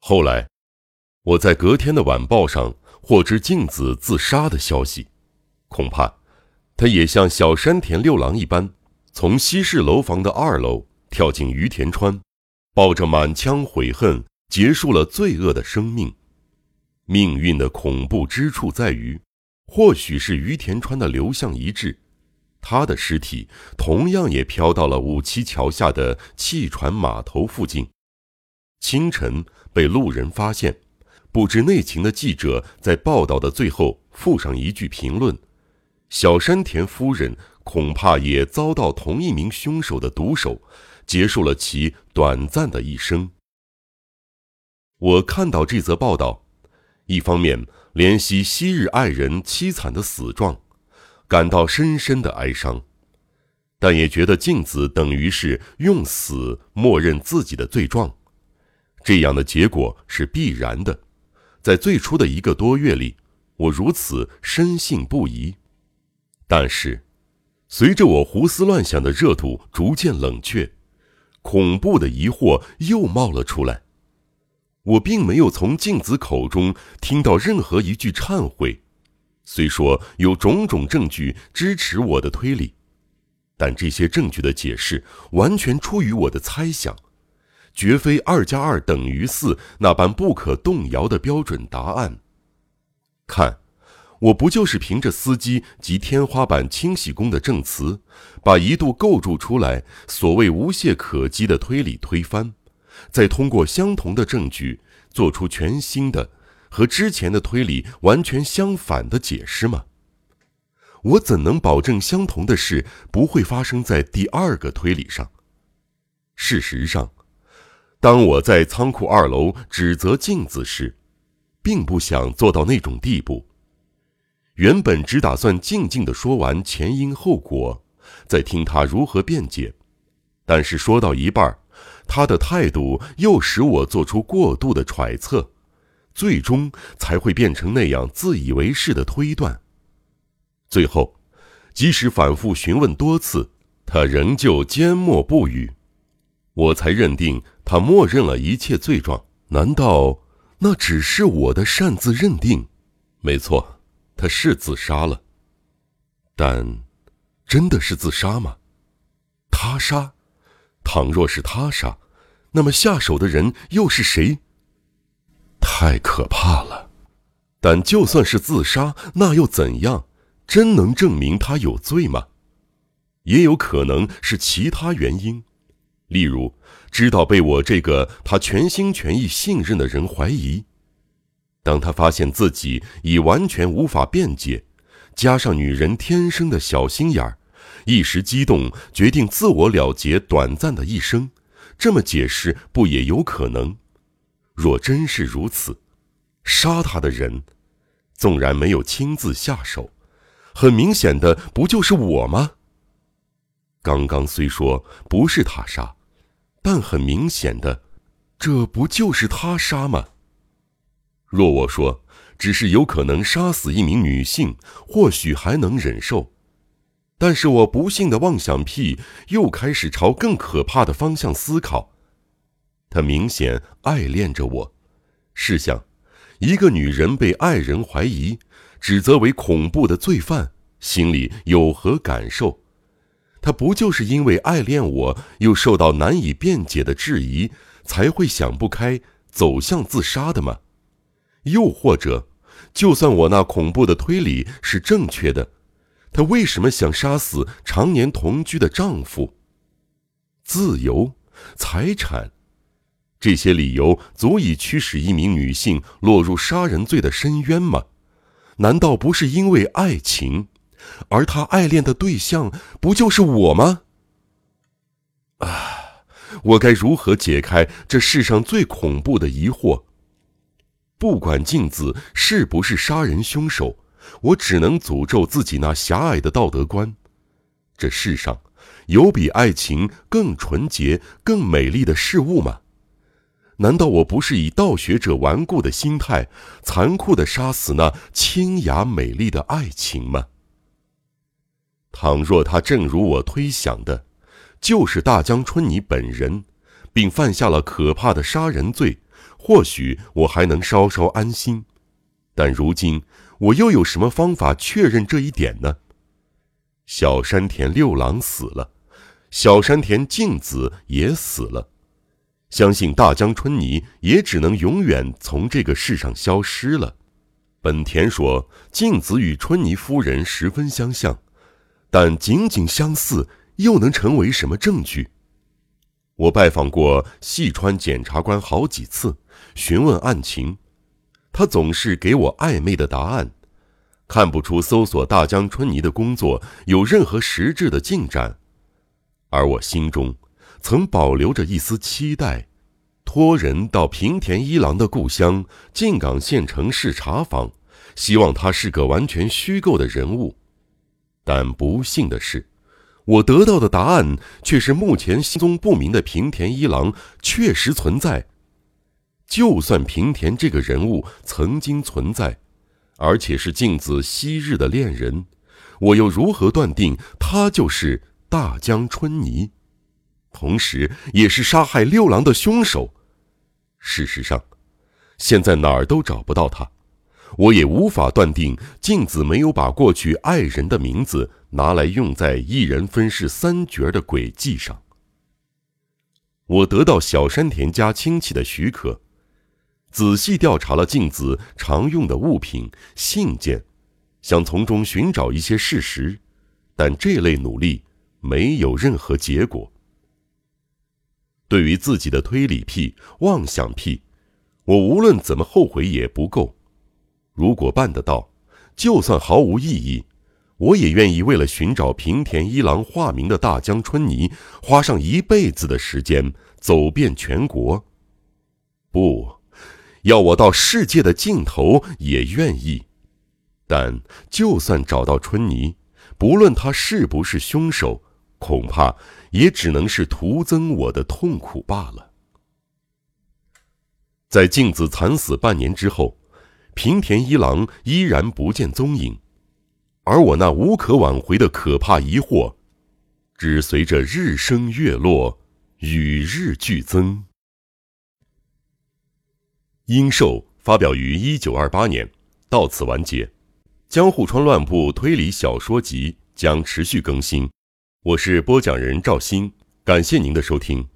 后来，我在隔天的晚报上获知静子自杀的消息，恐怕他也像小山田六郎一般，从西式楼房的二楼跳进于田川，抱着满腔悔恨结束了罪恶的生命。命运的恐怖之处在于，或许是于田川的流向一致。他的尸体同样也飘到了五七桥下的汽船码头附近。清晨被路人发现，不知内情的记者在报道的最后附上一句评论：“小山田夫人恐怕也遭到同一名凶手的毒手，结束了其短暂的一生。”我看到这则报道，一方面怜惜昔日爱人凄惨的死状。感到深深的哀伤，但也觉得静子等于是用死默认自己的罪状，这样的结果是必然的。在最初的一个多月里，我如此深信不疑。但是，随着我胡思乱想的热度逐渐冷却，恐怖的疑惑又冒了出来。我并没有从静子口中听到任何一句忏悔。虽说有种种证据支持我的推理，但这些证据的解释完全出于我的猜想，绝非二加二等于四那般不可动摇的标准答案。看，我不就是凭着司机及天花板清洗工的证词，把一度构筑出来所谓无懈可击的推理推翻，再通过相同的证据做出全新的。和之前的推理完全相反的解释吗？我怎能保证相同的事不会发生在第二个推理上？事实上，当我在仓库二楼指责镜子时，并不想做到那种地步。原本只打算静静的说完前因后果，再听他如何辩解，但是说到一半，他的态度又使我做出过度的揣测。最终才会变成那样自以为是的推断。最后，即使反复询问多次，他仍旧缄默不语，我才认定他默认了一切罪状。难道那只是我的擅自认定？没错，他是自杀了。但，真的是自杀吗？他杀？倘若是他杀，那么下手的人又是谁？太可怕了，但就算是自杀，那又怎样？真能证明他有罪吗？也有可能是其他原因，例如知道被我这个他全心全意信任的人怀疑，当他发现自己已完全无法辩解，加上女人天生的小心眼儿，一时激动决定自我了结短暂的一生，这么解释不也有可能？若真是如此，杀他的人，纵然没有亲自下手，很明显的不就是我吗？刚刚虽说不是他杀，但很明显的，这不就是他杀吗？若我说只是有可能杀死一名女性，或许还能忍受，但是我不幸的妄想癖又开始朝更可怕的方向思考。他明显爱恋着我，试想，一个女人被爱人怀疑、指责为恐怖的罪犯，心里有何感受？她不就是因为爱恋我，又受到难以辩解的质疑，才会想不开走向自杀的吗？又或者，就算我那恐怖的推理是正确的，她为什么想杀死常年同居的丈夫？自由，财产。这些理由足以驱使一名女性落入杀人罪的深渊吗？难道不是因为爱情，而他爱恋的对象不就是我吗？啊，我该如何解开这世上最恐怖的疑惑？不管镜子是不是杀人凶手，我只能诅咒自己那狭隘的道德观。这世上有比爱情更纯洁、更美丽的事物吗？难道我不是以道学者顽固的心态，残酷的杀死那清雅美丽的爱情吗？倘若他正如我推想的，就是大江春泥本人，并犯下了可怕的杀人罪，或许我还能稍稍安心。但如今，我又有什么方法确认这一点呢？小山田六郎死了，小山田静子也死了，相信大江春泥也只能永远从这个世上消失了。本田说，静子与春泥夫人十分相像，但仅仅相似又能成为什么证据？我拜访过细川检察官好几次，询问案情。他总是给我暧昧的答案，看不出搜索大江春泥的工作有任何实质的进展，而我心中曾保留着一丝期待，托人到平田一郎的故乡静冈县城市查访，希望他是个完全虚构的人物，但不幸的是，我得到的答案却是目前行踪不明的平田一郎确实存在。就算平田这个人物曾经存在，而且是镜子昔日的恋人，我又如何断定他就是大江春泥，同时也是杀害六郎的凶手？事实上，现在哪儿都找不到他，我也无法断定镜子没有把过去爱人的名字拿来用在一人分饰三角的诡计上。我得到小山田家亲戚的许可。仔细调查了镜子常用的物品、信件，想从中寻找一些事实，但这类努力没有任何结果。对于自己的推理癖、妄想癖，我无论怎么后悔也不够。如果办得到，就算毫无意义，我也愿意为了寻找平田一郎化名的大江春泥，花上一辈子的时间，走遍全国。不。要我到世界的尽头也愿意，但就算找到春泥，不论他是不是凶手，恐怕也只能是徒增我的痛苦罢了。在镜子惨死半年之后，平田一郎依然不见踪影，而我那无可挽回的可怕疑惑，只随着日升月落，与日俱增。鹰兽发表于一九二八年，到此完结。江户川乱步推理小说集将持续更新。我是播讲人赵鑫，感谢您的收听。